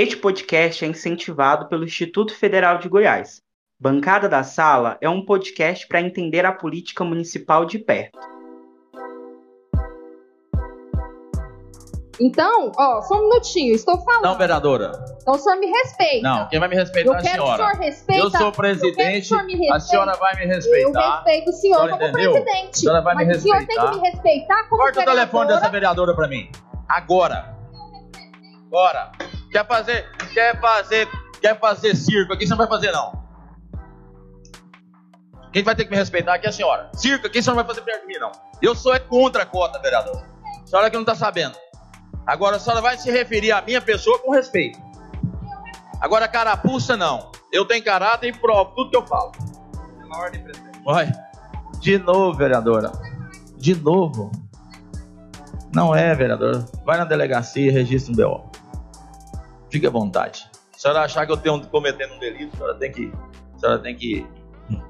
Este podcast é incentivado pelo Instituto Federal de Goiás. Bancada da Sala é um podcast para entender a política municipal de perto. Então, ó, só um minutinho, estou falando. Não, vereadora. Então o senhor me respeita. Não, quem vai me respeitar eu é a quero senhora. que o senhor respeita. Eu sou presidente, eu quero que o senhor me respeite. a senhora vai me Eu respeitar. respeito o senhor senhora como entendeu? presidente. A senhora vai me mas o senhor tem respeitar. que me respeitar como Corta o telefone vereadora. dessa vereadora pra mim. Agora. Bora. Quer fazer, quer fazer, quer fazer circo aqui, você não vai fazer não. Quem vai ter que me respeitar aqui é a senhora. Circo aqui você não vai fazer perto de mim não. Eu sou é contra a cota, vereador. A senhora que não tá sabendo. Agora a senhora vai se referir à minha pessoa com respeito. Agora carapuça não. Eu tenho caráter e provo tudo que eu falo. Pela ordem, presidente. Vai. De novo, vereadora. De novo. Não é, vereador. Vai na delegacia e registra um BO. Fique à vontade. Se a senhora achar que eu tenho cometendo um delito, a senhora tem que, a senhora tem que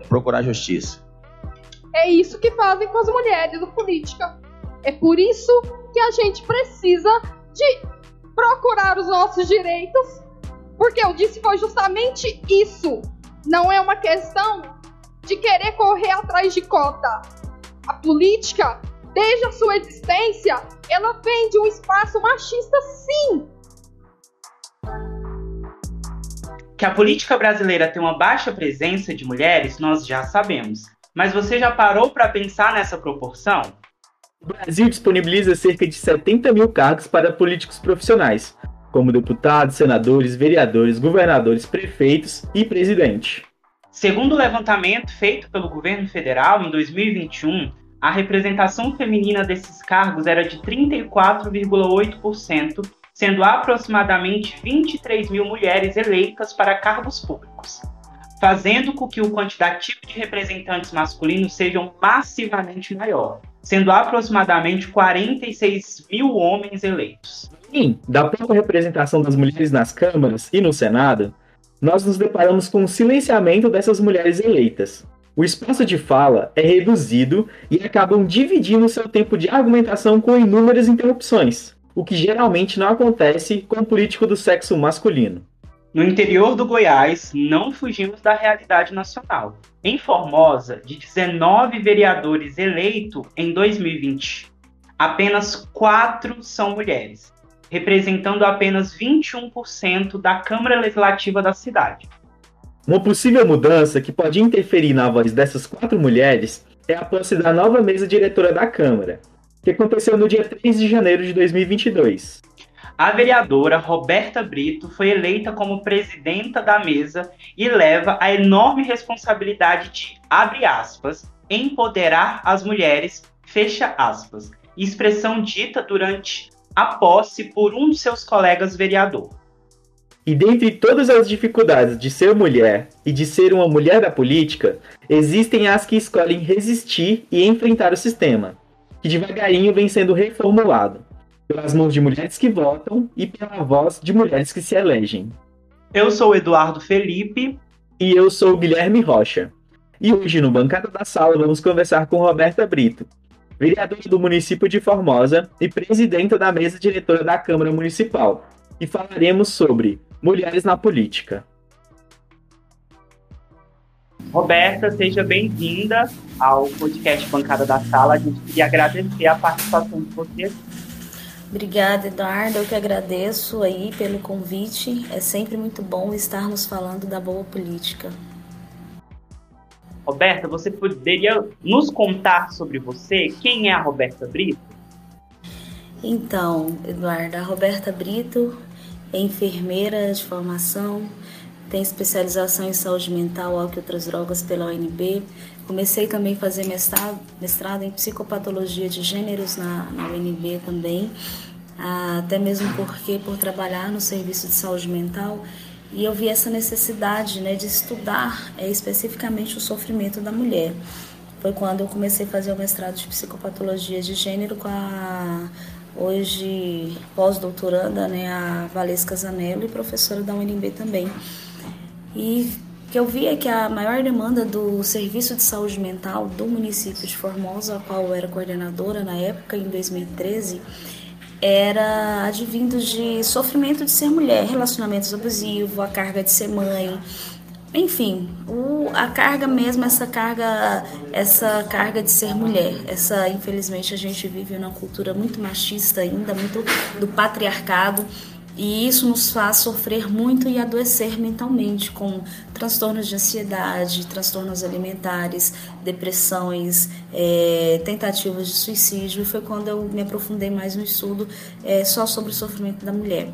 procurar justiça. É isso que fazem com as mulheres na política. É por isso que a gente precisa de procurar os nossos direitos. Porque eu disse foi justamente isso. Não é uma questão de querer correr atrás de cota. A política, desde a sua existência, ela vem de um espaço machista, sim. Que a política brasileira tem uma baixa presença de mulheres, nós já sabemos. Mas você já parou para pensar nessa proporção? O Brasil disponibiliza cerca de 70 mil cargos para políticos profissionais, como deputados, senadores, vereadores, governadores, prefeitos e presidente. Segundo o levantamento feito pelo governo federal em 2021, a representação feminina desses cargos era de 34,8%, sendo aproximadamente 23 mil mulheres eleitas para cargos públicos, fazendo com que o quantitativo de representantes masculinos seja massivamente maior, sendo aproximadamente 46 mil homens eleitos. Sim, da pouca representação das mulheres nas câmaras e no Senado, nós nos deparamos com o silenciamento dessas mulheres eleitas. O espaço de fala é reduzido e acabam dividindo seu tempo de argumentação com inúmeras interrupções, o que geralmente não acontece com o político do sexo masculino. No interior do Goiás, não fugimos da realidade nacional. Em Formosa, de 19 vereadores eleitos em 2020, apenas 4 são mulheres, representando apenas 21% da Câmara Legislativa da cidade. Uma possível mudança que pode interferir na voz dessas quatro mulheres é a posse da nova mesa diretora da Câmara, que aconteceu no dia 3 de janeiro de 2022. A vereadora Roberta Brito foi eleita como presidenta da mesa e leva a enorme responsabilidade de, abre aspas, empoderar as mulheres, fecha aspas, expressão dita durante a posse por um de seus colegas vereador. E dentre todas as dificuldades de ser mulher e de ser uma mulher da política, existem as que escolhem resistir e enfrentar o sistema, devagarinho vem sendo reformulado, pelas mãos de mulheres que votam e pela voz de mulheres que se elegem. Eu sou o Eduardo Felipe. E eu sou o Guilherme Rocha. E hoje, no Bancada da Sala, vamos conversar com Roberta Brito, vereadora do município de Formosa e presidenta da mesa diretora da Câmara Municipal, e falaremos sobre mulheres na política. Roberta, seja bem-vinda ao podcast Bancada da Sala. A gente queria agradecer a participação de você. Obrigada, Eduardo. Eu que agradeço aí pelo convite. É sempre muito bom estarmos falando da boa política. Roberta, você poderia nos contar sobre você? Quem é a Roberta Brito? Então, Eduardo, a Roberta Brito é enfermeira de formação, tem especialização em saúde mental, álcool e outras drogas pela UNB. Comecei também a fazer mestrado, mestrado em psicopatologia de gêneros na, na UNB também, até mesmo porque por trabalhar no serviço de saúde mental e eu vi essa necessidade né, de estudar é, especificamente o sofrimento da mulher. Foi quando eu comecei a fazer o mestrado de psicopatologia de gênero com a hoje pós-doutoranda, né, a Valesca Zanello e professora da UNB também. E que eu via que a maior demanda do serviço de saúde mental do município de Formosa, a qual eu era coordenadora na época, em 2013, era advindo de sofrimento de ser mulher, relacionamentos abusivos, a carga de ser mãe, enfim, o, a carga mesmo, essa carga, essa carga de ser mulher, essa infelizmente a gente vive numa cultura muito machista ainda, muito do patriarcado. E isso nos faz sofrer muito e adoecer mentalmente, com transtornos de ansiedade, transtornos alimentares, depressões, é, tentativas de suicídio. E foi quando eu me aprofundei mais no estudo é, só sobre o sofrimento da mulher.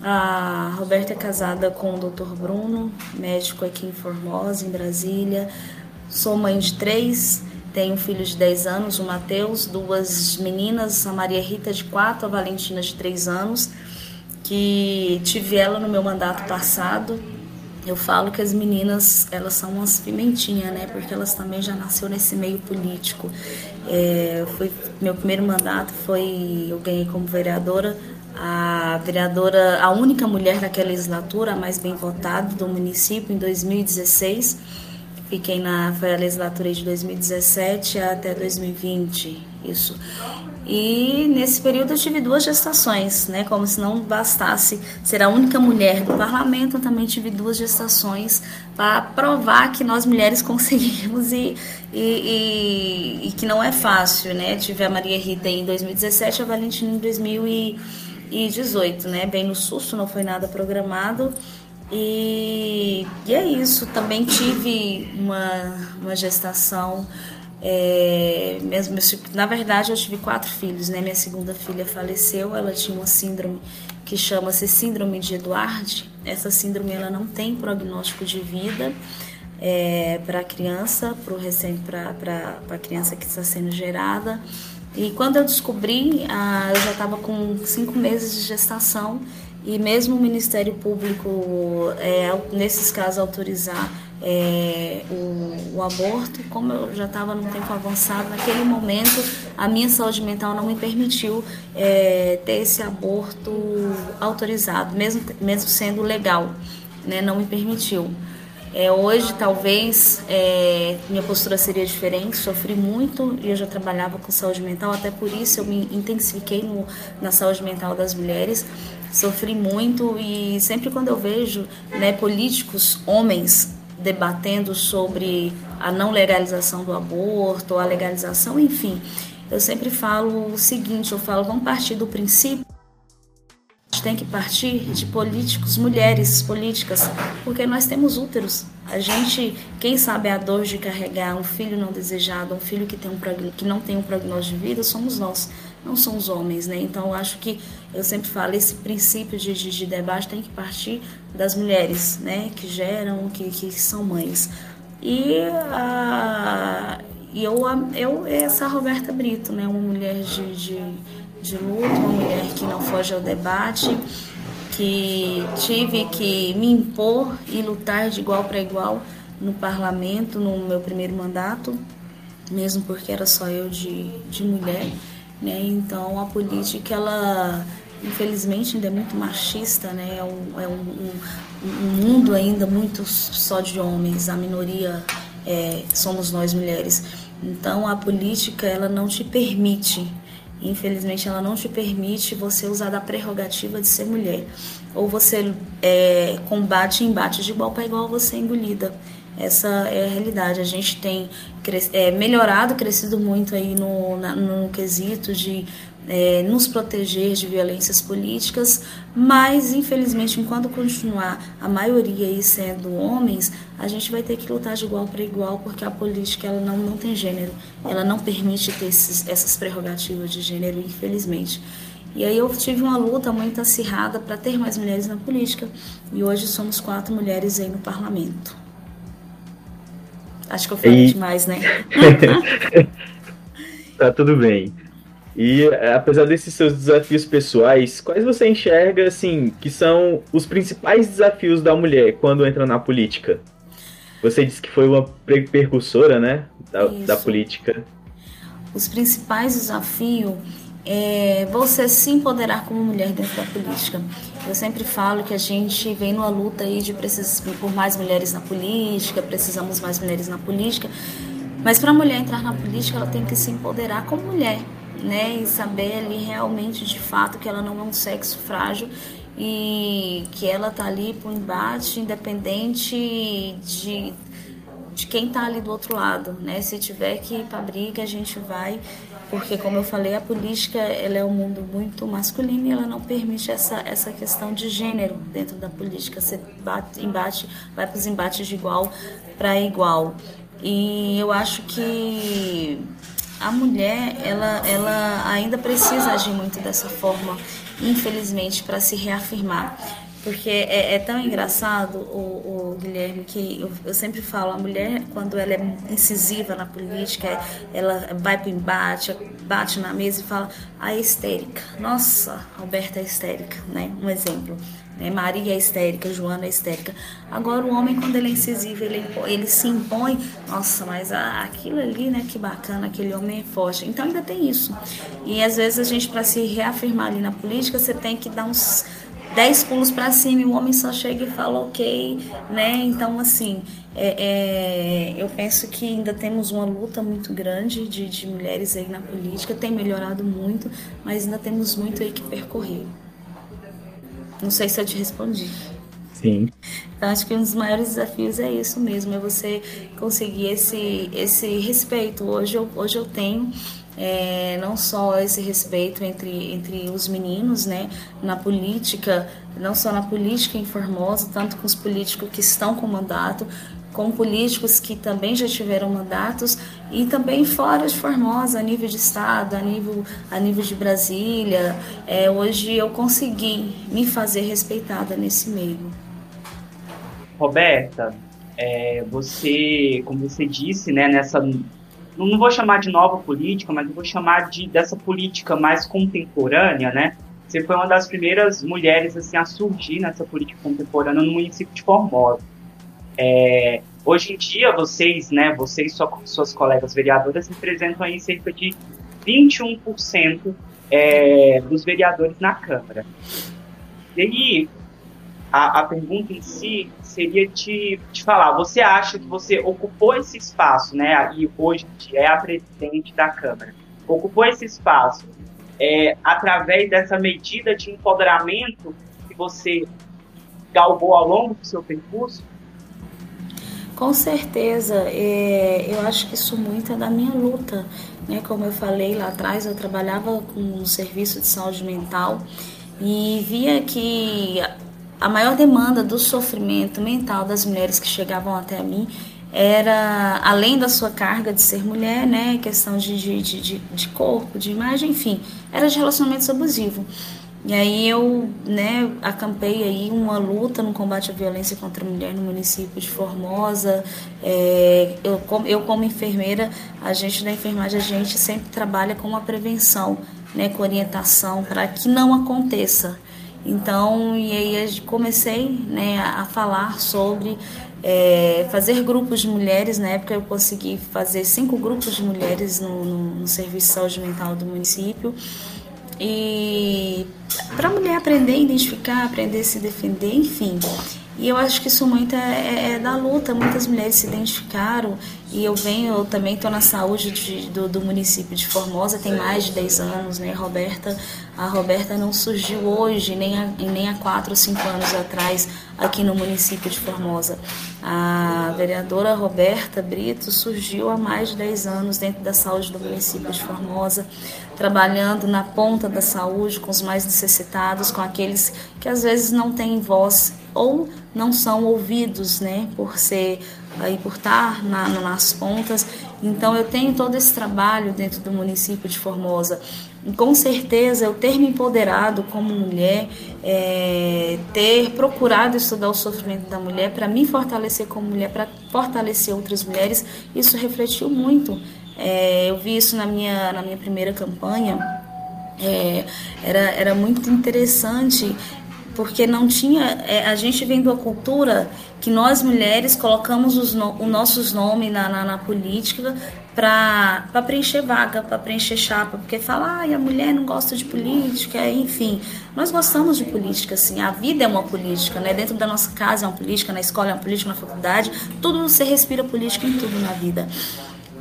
A Roberta é casada com o Dr. Bruno, médico aqui em Formosa, em Brasília. Sou mãe de três, tenho um filho de 10 anos, o Matheus, duas meninas, a Maria Rita de 4, a Valentina de 3 anos, que tive ela no meu mandato passado. Eu falo que as meninas, elas são umas pimentinhas, né? Porque elas também já nasceu nesse meio político. É, foi, meu primeiro mandato foi, eu ganhei como vereadora a vereadora, a única mulher daquela legislatura, a mais bem votada do município em 2016. Fiquei na foi a legislatura de 2017 até 2020, isso. E nesse período eu tive duas gestações, né? Como se não bastasse ser a única mulher do parlamento, eu também tive duas gestações para provar que nós mulheres conseguimos e, e, e, e, que não é fácil, né? Tive a Maria Rita em 2017, a Valentina em 2018 2018, né? Bem no susto, não foi nada programado. E, e é isso. Também tive uma, uma gestação. É, na verdade, eu tive quatro filhos, né? Minha segunda filha faleceu, ela tinha uma síndrome que chama-se síndrome de Eduard. Essa síndrome ela não tem prognóstico de vida é, para a criança, para a criança que está sendo gerada. E quando eu descobri, ah, eu já estava com cinco meses de gestação e mesmo o Ministério Público, é, nesses casos, autorizar é, o, o, aborto, como eu já estava num tempo avançado, naquele momento a minha saúde mental não me permitiu é, ter esse aborto autorizado, mesmo, mesmo sendo legal, né, não me permitiu. É, hoje, talvez, é, minha postura seria diferente, sofri muito e eu já trabalhava com saúde mental, até por isso eu me intensifiquei no, na saúde mental das mulheres. Sofri muito e sempre quando eu vejo né, políticos, homens, debatendo sobre a não legalização do aborto, a legalização, enfim, eu sempre falo o seguinte: eu falo, vamos partir do princípio tem que partir de políticos, mulheres políticas, porque nós temos úteros. A gente, quem sabe a dor de carregar um filho não desejado, um filho que, tem um, que não tem um prognóstico de vida, somos nós, não são os homens, né? Então, acho que, eu sempre falo, esse princípio de, de, de debate tem que partir das mulheres, né? Que geram, que, que são mães. E a, e eu, eu, essa Roberta Brito, né? Uma mulher de, de de luta, uma mulher que não foge ao debate, que tive que me impor e lutar de igual para igual no parlamento, no meu primeiro mandato, mesmo porque era só eu de, de mulher. Né? Então a política, ela infelizmente ainda é muito machista, né? é, um, é um, um, um mundo ainda muito só de homens, a minoria é, somos nós mulheres. Então a política ela não te permite Infelizmente, ela não te permite você usar da prerrogativa de ser mulher. Ou você é, combate embate de igual para igual, você é engolida. Essa é a realidade. A gente tem é, melhorado, crescido muito aí no, na, no quesito de é, nos proteger de violências políticas, mas infelizmente, enquanto continuar a maioria aí sendo homens, a gente vai ter que lutar de igual para igual, porque a política ela não, não tem gênero, ela não permite ter esses, essas prerrogativas de gênero, infelizmente. E aí eu tive uma luta muito acirrada para ter mais mulheres na política, e hoje somos quatro mulheres aí no parlamento. Acho que eu falei e... demais, né? tá tudo bem. E apesar desses seus desafios pessoais, quais você enxerga assim que são os principais desafios da mulher quando entra na política? Você disse que foi uma percursora, né, da, da política. Os principais desafios é você se empoderar como mulher dentro da política. Eu sempre falo que a gente vem numa luta aí de precisar por mais mulheres na política, precisamos mais mulheres na política, mas para a mulher entrar na política, ela tem que se empoderar como mulher né, e saber ali realmente de fato que ela não é um sexo frágil e que ela tá ali para o embate independente de, de quem tá ali do outro lado, né? Se tiver que ir para briga, a gente vai, porque como eu falei, a política ela é um mundo muito masculino e ela não permite essa, essa questão de gênero dentro da política. Você bate, embate, vai para os embates de igual para igual. E eu acho que a mulher ela, ela ainda precisa agir muito dessa forma, infelizmente, para se reafirmar. Porque é, é, tão engraçado, o, o Guilherme, que eu, eu, sempre falo, a mulher, quando ela é incisiva na política, ela vai para o embate, bate na mesa e fala, a histérica. Nossa, Alberta é histérica, né? Um exemplo. Né? Maria é histérica, Joana é histérica. Agora o homem, quando ele é incisivo, ele, ele se impõe. Nossa, mas aquilo ali, né? Que bacana, aquele homem é forte. Então ainda tem isso. E às vezes a gente, para se reafirmar ali na política, você tem que dar uns 10 pulos para cima e o homem só chega e fala ok, né? Então, assim, é, é, eu penso que ainda temos uma luta muito grande de, de mulheres aí na política, tem melhorado muito, mas ainda temos muito aí que percorrer. Não sei se eu te respondi. Sim. Então, acho que um dos maiores desafios é isso mesmo, é você conseguir esse, esse respeito. Hoje eu, hoje eu tenho é, não só esse respeito entre, entre os meninos, né, na política, não só na política em Formosa, tanto com os políticos que estão com mandato, com políticos que também já tiveram mandatos e também fora de Formosa, a nível de estado, a nível, a nível de Brasília. É, hoje eu consegui me fazer respeitada nesse meio. Roberta, é, você, como você disse, né, nessa não vou chamar de nova política, mas vou chamar de dessa política mais contemporânea, né? Você foi uma das primeiras mulheres assim a surgir nessa política contemporânea no município de Formosa. É, hoje em dia, vocês, né, vocês sua, suas colegas vereadoras representam aí cerca de 21% é, dos vereadores na Câmara. E aí, a, a pergunta em si seria te, te falar, você acha que você ocupou esse espaço, né, e hoje é a presidente da Câmara, ocupou esse espaço é, através dessa medida de empoderamento que você galgou ao longo do seu percurso? Com certeza, é, eu acho que isso muito é da minha luta. Né? Como eu falei lá atrás, eu trabalhava com um serviço de saúde mental e via que a maior demanda do sofrimento mental das mulheres que chegavam até mim era, além da sua carga de ser mulher, né, questão de, de, de, de corpo, de imagem, enfim, era de relacionamento abusivo. E aí eu, né, acampei aí uma luta no combate à violência contra a mulher no município de Formosa. É, eu, como, eu como enfermeira, a gente da enfermagem, a gente sempre trabalha com uma prevenção, né, com orientação para que não aconteça. Então, e aí comecei né, a falar sobre é, fazer grupos de mulheres. Na época eu consegui fazer cinco grupos de mulheres no, no, no Serviço de Saúde Mental do município. E aprender a identificar, aprender a se defender, enfim. E eu acho que isso muito é, é, é, da luta. Muitas mulheres se identificaram e eu venho, eu também estou na saúde de, do, do, município de Formosa, tem mais de 10 anos, né? Roberta, a Roberta não surgiu hoje, nem há, nem há 4 ou 5 anos atrás, aqui no município de Formosa. A vereadora Roberta Brito surgiu há mais de 10 anos dentro da saúde do município de Formosa, trabalhando na ponta da saúde com os mais necessitados, com aqueles que às vezes não têm voz ou não são ouvidos, né, por ser aí por estar na, nas pontas. Então eu tenho todo esse trabalho dentro do município de Formosa. Com certeza eu ter me empoderado como mulher, é, ter procurado estudar o sofrimento da mulher para me fortalecer como mulher, para fortalecer outras mulheres, isso refletiu muito. É, eu vi isso na minha, na minha primeira campanha. É, era, era muito interessante porque não tinha. É, a gente vem de uma cultura que nós mulheres colocamos os, no, os nossos nomes na, na, na política para preencher vaga, para preencher chapa, porque fala, ah, a mulher não gosta de política, enfim. Nós gostamos de política, assim, a vida é uma política, né? Dentro da nossa casa é uma política, na escola é uma política, na faculdade, tudo você respira política em tudo na vida.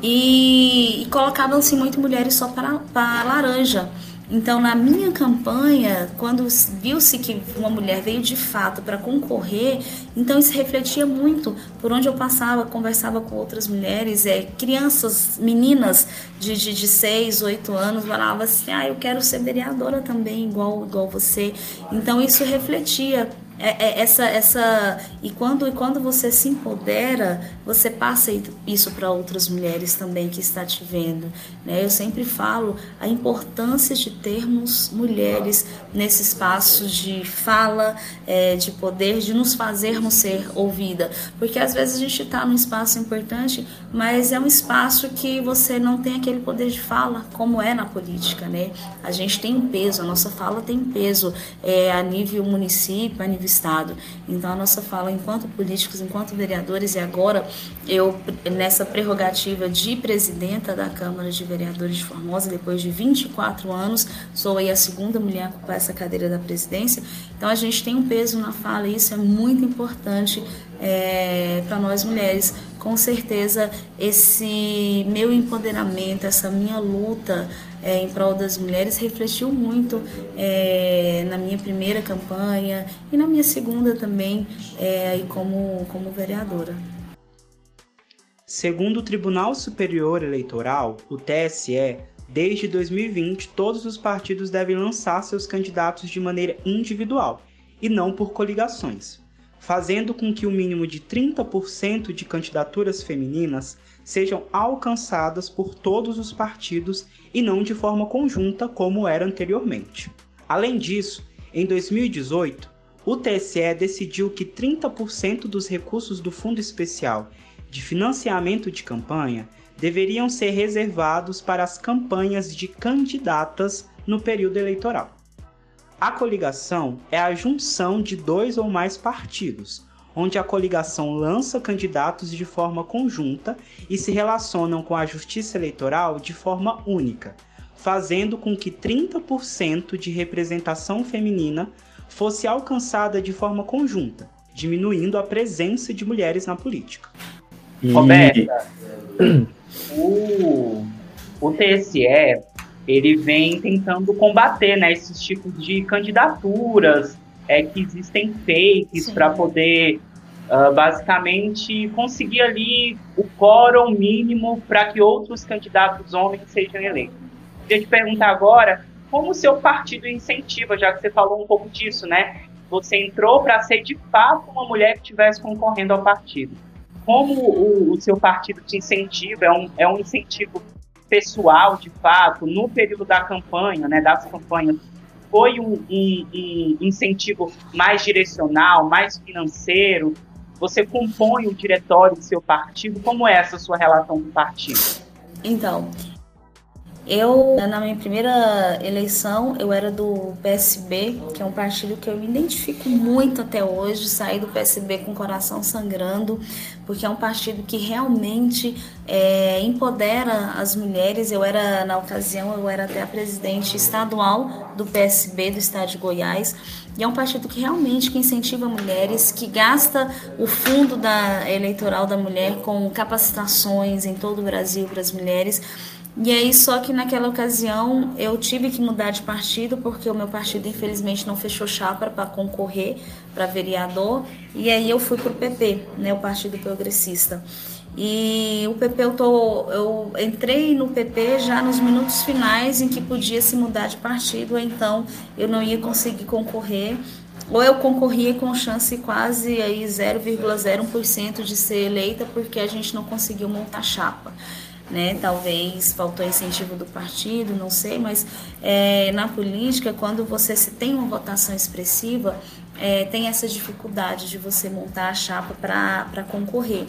e, e colocavam-se muito mulheres só para, para laranja. Então, na minha campanha, quando viu-se que uma mulher veio de fato para concorrer, então isso refletia muito por onde eu passava, conversava com outras mulheres, é, crianças, meninas de, de, de 6, 8 anos, falavam assim: ah, eu quero ser vereadora também, igual, igual você. Então, isso refletia é, é, essa, essa e quando e quando você se empodera, você passa isso para outras mulheres também que está te vendo. Né? Eu sempre falo a importância de termos mulheres nesse espaço de fala, é, de poder, de nos fazermos ser ouvida, porque às vezes a gente está num espaço importante, mas é um espaço que você não tem aquele poder de fala, como é na política, né? A gente tem peso, a nossa fala tem peso é, a nível município, a nível Estado. Então, a nossa fala enquanto políticos, enquanto vereadores, e agora eu, nessa prerrogativa de presidenta da Câmara de Vereadores de Formosa, depois de 24 anos, sou aí a segunda mulher a ocupar essa cadeira da presidência. Então, a gente tem um peso na fala e isso é muito importante é, para nós mulheres. Com certeza, esse meu empoderamento, essa minha luta é, em prol das mulheres refletiu muito é, na minha primeira campanha e na minha segunda também, é, como, como vereadora. Segundo o Tribunal Superior Eleitoral, o TSE, desde 2020 todos os partidos devem lançar seus candidatos de maneira individual e não por coligações, fazendo com que o mínimo de 30% de candidaturas femininas sejam alcançadas por todos os partidos e não de forma conjunta como era anteriormente. Além disso, em 2018, o TSE decidiu que 30% dos recursos do Fundo Especial de Financiamento de Campanha deveriam ser reservados para as campanhas de candidatas no período eleitoral. A coligação é a junção de dois ou mais partidos, onde a coligação lança candidatos de forma conjunta e se relacionam com a Justiça Eleitoral de forma única, fazendo com que 30% de representação feminina fosse alcançada de forma conjunta, diminuindo a presença de mulheres na política. E... Roberta, o, o TSE ele vem tentando combater né, esses tipos de candidaturas é que existem fakes para poder uh, basicamente conseguir ali o quórum mínimo para que outros candidatos homens sejam eleitos. Queria te perguntar agora como o seu partido incentiva, já que você falou um pouco disso, né? Você entrou para ser de fato uma mulher que estivesse concorrendo ao partido. Como o, o seu partido te incentiva? É um, é um incentivo pessoal, de fato, no período da campanha, né, das campanhas foi um, um, um incentivo mais direcional, mais financeiro? Você compõe o diretório do seu partido? Como é essa sua relação com o partido? Então, eu, na minha primeira eleição, eu era do PSB, que é um partido que eu me identifico muito até hoje, saí do PSB com o coração sangrando, porque é um partido que realmente é, empodera as mulheres. Eu era, na ocasião, eu era até a presidente estadual do PSB do estado de Goiás, e é um partido que realmente que incentiva mulheres, que gasta o fundo da eleitoral da mulher com capacitações em todo o Brasil para as mulheres, e aí, só que naquela ocasião eu tive que mudar de partido, porque o meu partido infelizmente não fechou chapa para concorrer para vereador. E aí eu fui para o PP, né, o Partido Progressista. E o PP eu, tô, eu entrei no PP já nos minutos finais em que podia se mudar de partido, então eu não ia conseguir concorrer. Ou eu concorria com chance quase aí 0,01% de ser eleita, porque a gente não conseguiu montar chapa né? Talvez faltou incentivo do partido, não sei, mas é, na política, quando você se tem uma votação expressiva, é, tem essa dificuldade de você montar a chapa para concorrer.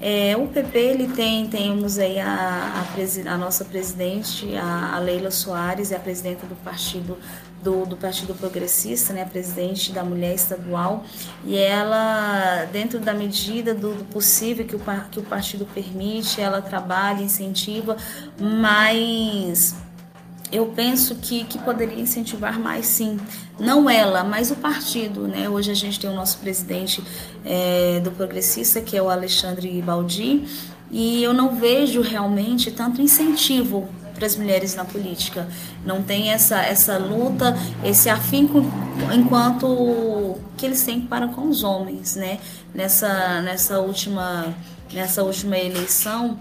É, o PP ele tem temos aí a, a, a nossa presidente a, a, Leila Soares é a presidenta do partido do, do Partido Progressista, né, presidente da mulher estadual, e ela, dentro da medida do, do possível que o, que o partido permite, ela trabalha, incentiva, mas eu penso que, que poderia incentivar mais sim. Não ela, mas o partido. Né? Hoje a gente tem o nosso presidente é, do Progressista, que é o Alexandre Baldi, e eu não vejo realmente tanto incentivo para as mulheres na política. Não tem essa, essa luta, esse afinco enquanto que eles têm para com os homens, né? Nessa, nessa, última, nessa última eleição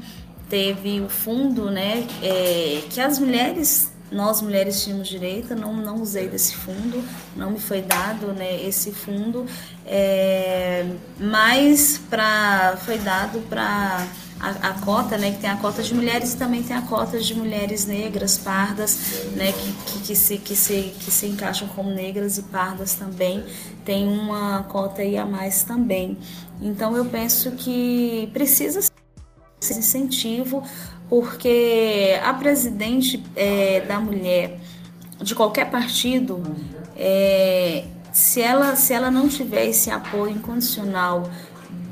teve o fundo, né? É, que as mulheres nós mulheres tínhamos direito, não, não usei desse fundo, não me foi dado né, esse fundo, é, mas pra, foi dado para a, a, cota, né, que tem a cota de mulheres e também tem a cota de mulheres negras, pardas, né, que, que, que, se, que, se, que se encaixam como negras e pardas também, tem uma cota aí a mais também. Então eu penso que precisa esse incentivo, porque a presidente é, da mulher de qualquer partido, é, se, ela, se ela não tiver esse apoio incondicional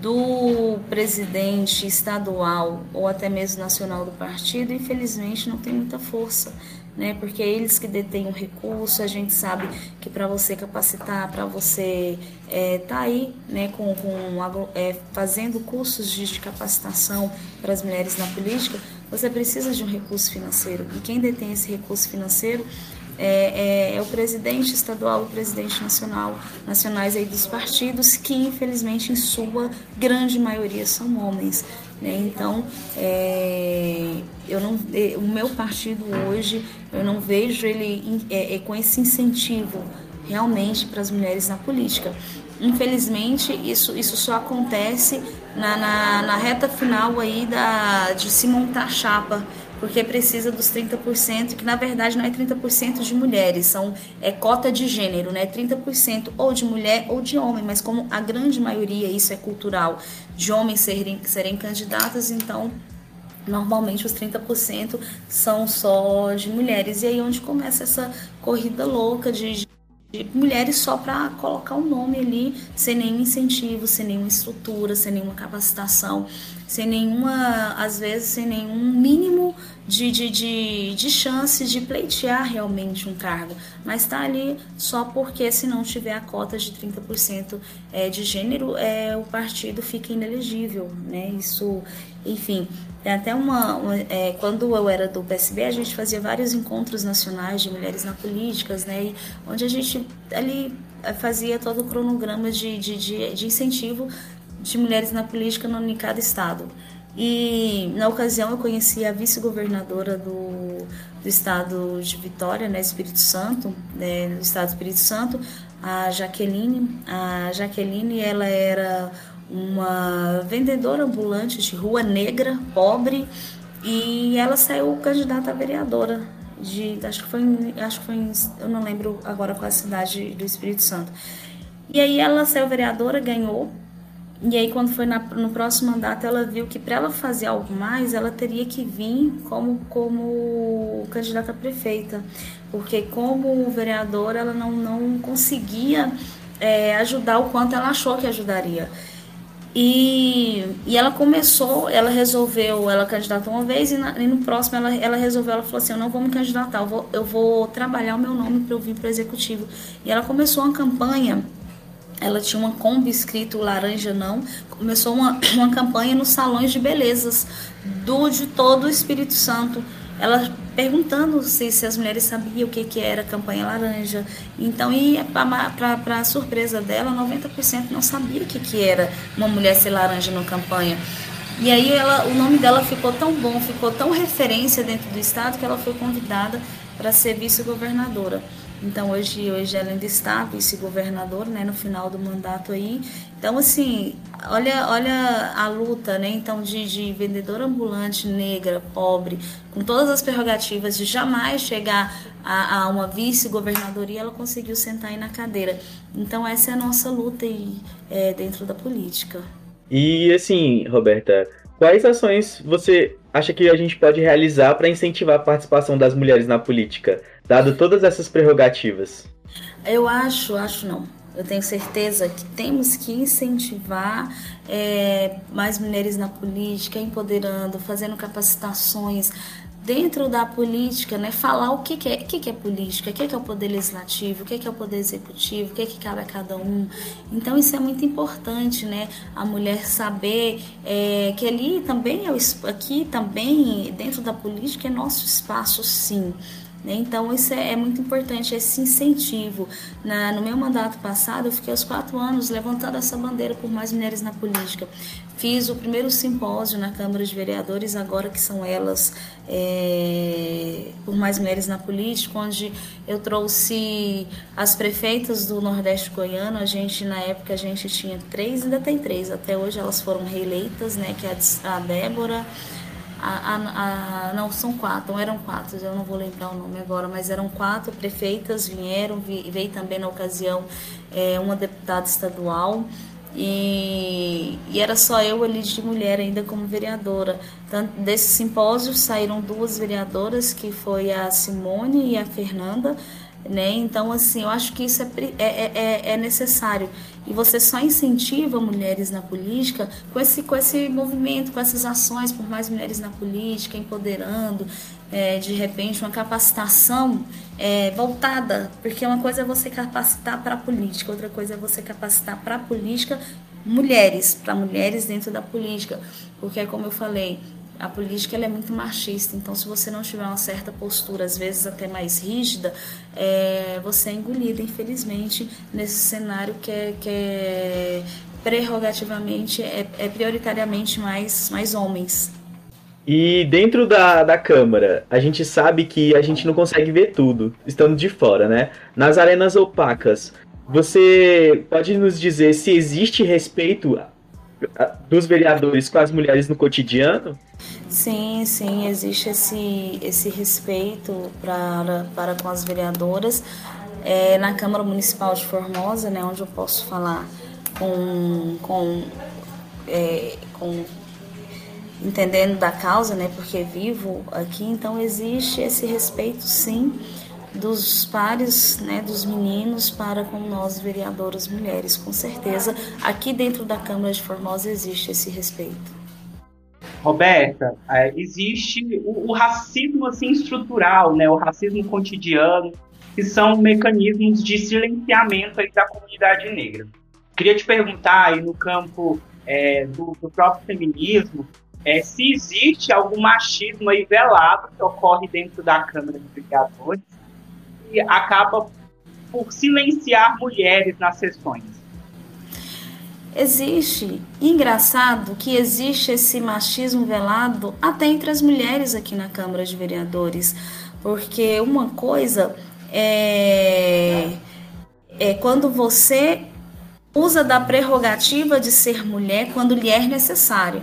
do presidente estadual ou até mesmo nacional do partido, infelizmente não tem muita força, né? Porque é eles que detêm o recurso, a gente sabe que para você capacitar, para você é, tá aí, né, com, com é, fazendo cursos de, de capacitação para as mulheres na política, você precisa de um recurso financeiro. E quem detém esse recurso financeiro é, é, é, o presidente estadual o presidente nacional, nacionais aí dos partidos, que infelizmente em sua grande maioria são homens. Né? Então, é, eu não, o meu partido hoje, eu não vejo ele é, é, com esse incentivo realmente para as mulheres na política. Infelizmente, isso, isso só acontece na, na, na reta final aí da, de se montar chapa porque precisa dos 30%, que na verdade não é 30% de mulheres, são é cota de gênero, né? 30% ou de mulher ou de homem, mas como a grande maioria isso é cultural, de homens serem, serem candidatas, então normalmente os 30% são só de mulheres. E aí onde começa essa corrida louca de de mulheres só para colocar o um nome ali, sem nenhum incentivo, sem nenhuma estrutura, sem nenhuma capacitação, sem nenhuma, às vezes, sem nenhum mínimo de, de, de, de chance de pleitear realmente um cargo. Mas está ali só porque, se não tiver a cota de 30% é, de gênero, é, o partido fica inelegível. Né? Isso, enfim, tem até uma. uma é, quando eu era do PSB, a gente fazia vários encontros nacionais de mulheres na políticas, né? E onde a gente ali é, fazia todo o cronograma de, de, de, de incentivo de mulheres na política no, em cada estado. E na ocasião eu conheci a vice-governadora do, do estado de Vitória, né, Espírito Santo, né, no estado do Espírito Santo, a Jaqueline. A Jaqueline, ela era uma vendedora ambulante de rua negra, pobre, e ela saiu candidata a vereadora de, acho que foi, acho que foi, em, eu não lembro agora qual a cidade do Espírito Santo. E aí ela saiu vereadora, ganhou. E aí quando foi na, no próximo mandato ela viu que para ela fazer algo mais, ela teria que vir como como candidata a prefeita, porque como vereadora ela não não conseguia é, ajudar o quanto ela achou que ajudaria. E, e ela começou, ela resolveu, ela candidatou uma vez e, na, e, no próximo ela, ela resolveu, ela falou assim, eu não vou me candidatar, eu vou, eu vou trabalhar o meu nome para eu vir para o executivo. E ela começou uma campanha, ela tinha uma Kombi escrito laranja não, começou uma, uma campanha nos salões de belezas do, de todo o Espírito Santo ela perguntando se, se as mulheres sabiam o que, que era campanha laranja. Então, e para surpresa dela, 90% não sabia o que, que era uma mulher ser laranja no campanha. E aí ela, o nome dela ficou tão bom, ficou tão referência dentro do estado que ela foi convidada para ser vice-governadora. Então hoje, hoje ela ainda está vice-governadora, né, no final do mandato aí. Então assim, olha, olha a luta, né, então de, de vendedora ambulante negra, pobre, com todas as prerrogativas de jamais chegar a, a uma vice-governadoria, ela conseguiu sentar aí na cadeira. Então essa é a nossa luta aí é, dentro da política. E assim, Roberta, quais ações você acha que a gente pode realizar para incentivar a participação das mulheres na política, dado todas essas prerrogativas? Eu acho, acho não. Eu tenho certeza que temos que incentivar é, mais mulheres na política, empoderando, fazendo capacitações, dentro da política, né, falar o que, que, é, o que, que é política, o que, que é o poder legislativo, o que, que é o poder executivo, o que, que cabe a cada um. Então isso é muito importante, né, a mulher saber é, que ali também é o, aqui também dentro da política é nosso espaço, sim. Né? Então, isso é, é, muito importante, esse incentivo. Na, no meu mandato passado, eu fiquei aos quatro anos levantando essa bandeira por mais mulheres na política. Fiz o primeiro simpósio na Câmara de Vereadores, agora que são elas, é, por mais mulheres na política, onde eu trouxe as prefeitas do Nordeste Goiano. A gente, na época, a gente tinha três, ainda tem três, até hoje elas foram reeleitas, né, que é a Débora, a, a, a, não, são quatro, eram quatro, eu não vou lembrar o nome agora, mas eram quatro prefeitas, vieram, veio também na ocasião é, uma deputada estadual, e, e, era só eu ali de mulher ainda como vereadora. Tanto, desse simpósio saíram duas vereadoras, que foi a Simone e a Fernanda, né? Então, assim, eu acho que isso é, é, é, é, é necessário. E você só incentiva mulheres na política com esse, com esse movimento, com essas ações por mais mulheres na política, empoderando, é, de repente, uma capacitação é, voltada, porque uma coisa é você capacitar para a política, outra coisa é você capacitar para a política mulheres, para mulheres dentro da política, porque, como eu falei, a política ela é muito machista, então se você não tiver uma certa postura, às vezes até mais rígida, é, você é engolida, infelizmente, nesse cenário que é, que é prerrogativamente, é, é prioritariamente mais, mais homens. E dentro da, da Câmara, a gente sabe que a gente não consegue ver tudo, estando de fora, né? Nas arenas opacas, você pode nos dizer se existe respeito dos vereadores com as mulheres no cotidiano? Sim, sim, existe esse, esse respeito para, para com as vereadoras. É, na Câmara Municipal de Formosa, né, onde eu posso falar com, com, é, com entendendo da causa, né, porque vivo aqui, então existe esse respeito, sim, dos pares, né, dos meninos para com nós vereadoras mulheres, com certeza. Aqui dentro da Câmara de Formosa existe esse respeito. Roberta, é, existe o, o, racismo assim estrutural, né, o racismo cotidiano, que são mecanismos de silenciamento aí da comunidade negra. Queria te perguntar aí no campo é, do, do, próprio feminismo, é, se existe algum machismo aí velado que ocorre dentro da Câmara de Vereadores e acaba por silenciar mulheres nas sessões. Existe, engraçado que existe esse machismo velado até entre as mulheres aqui na Câmara de Vereadores, porque uma coisa é, é quando você usa da prerrogativa de ser mulher quando lhe é necessário.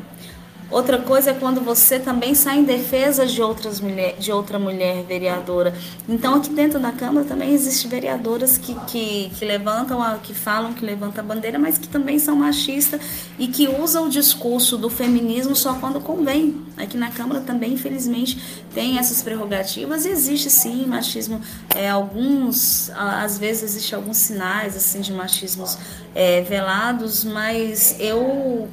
Outra coisa é quando você também sai em defesa de, outras mulher, de outra mulher vereadora. Então, aqui dentro da Câmara também existem vereadoras que, que, que levantam, a, que falam que levantam a bandeira, mas que também são machistas e que usam o discurso do feminismo só quando convém. Aqui na Câmara também, infelizmente, tem essas prerrogativas e existe sim machismo. É, alguns, às vezes, existem alguns sinais assim de machismos é, velados, mas eu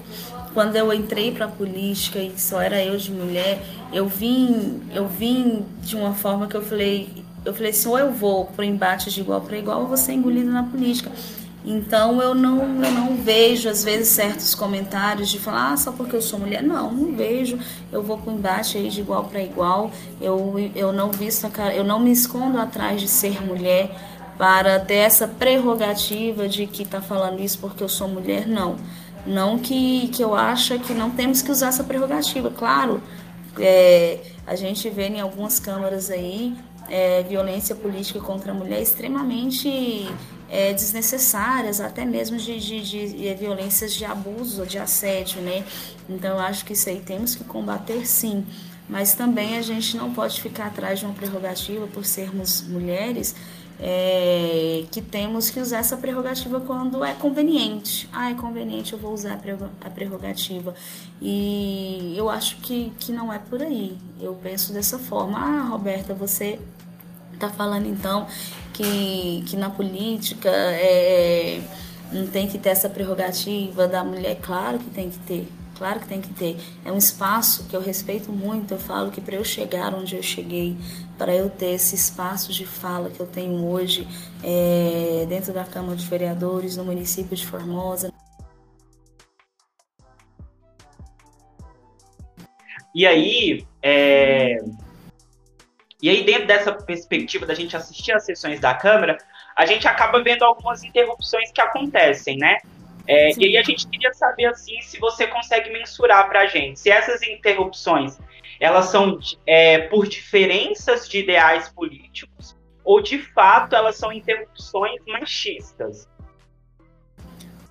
quando eu entrei para a política e só era eu de mulher, eu vim, eu vim de uma forma que eu falei, eu falei assim, ou eu vou para o embate de igual para igual, ou vou ser engolida na política. Então eu não, eu não vejo às vezes certos comentários de falar ah, só porque eu sou mulher. Não, não vejo. Eu vou o embate aí de igual para igual. Eu, eu não visto cara, eu não me escondo atrás de ser mulher para ter essa prerrogativa de que está falando isso porque eu sou mulher. Não. Não que, que eu acho que não temos que usar essa prerrogativa. Claro, é, a gente vê em algumas câmaras aí é, violência política contra a mulher extremamente é, desnecessárias, até mesmo de, de, de, de, violências de abuso, de assédio, né? Então, eu acho que isso aí temos que combater sim. Mas também a gente não pode ficar atrás de uma prerrogativa por sermos mulheres é, que temos que usar essa prerrogativa quando é conveniente. Ah, é conveniente, eu vou usar a prerrogativa. E eu acho que, que não é por aí. Eu penso dessa forma. Ah, Roberta, você está falando então que, que na política é, não tem que ter essa prerrogativa da mulher? Claro que tem que ter. Claro que tem que ter. É um espaço que eu respeito muito. Eu falo que para eu chegar onde eu cheguei, para eu ter esse espaço de fala que eu tenho hoje é, dentro da Câmara de Vereadores, no município de Formosa. E aí, é... e aí dentro dessa perspectiva da gente assistir às sessões da Câmara, a gente acaba vendo algumas interrupções que acontecem, né? É, e aí a gente queria saber assim se você consegue mensurar para a gente se essas interrupções elas são é, por diferenças de ideais políticos ou de fato elas são interrupções machistas.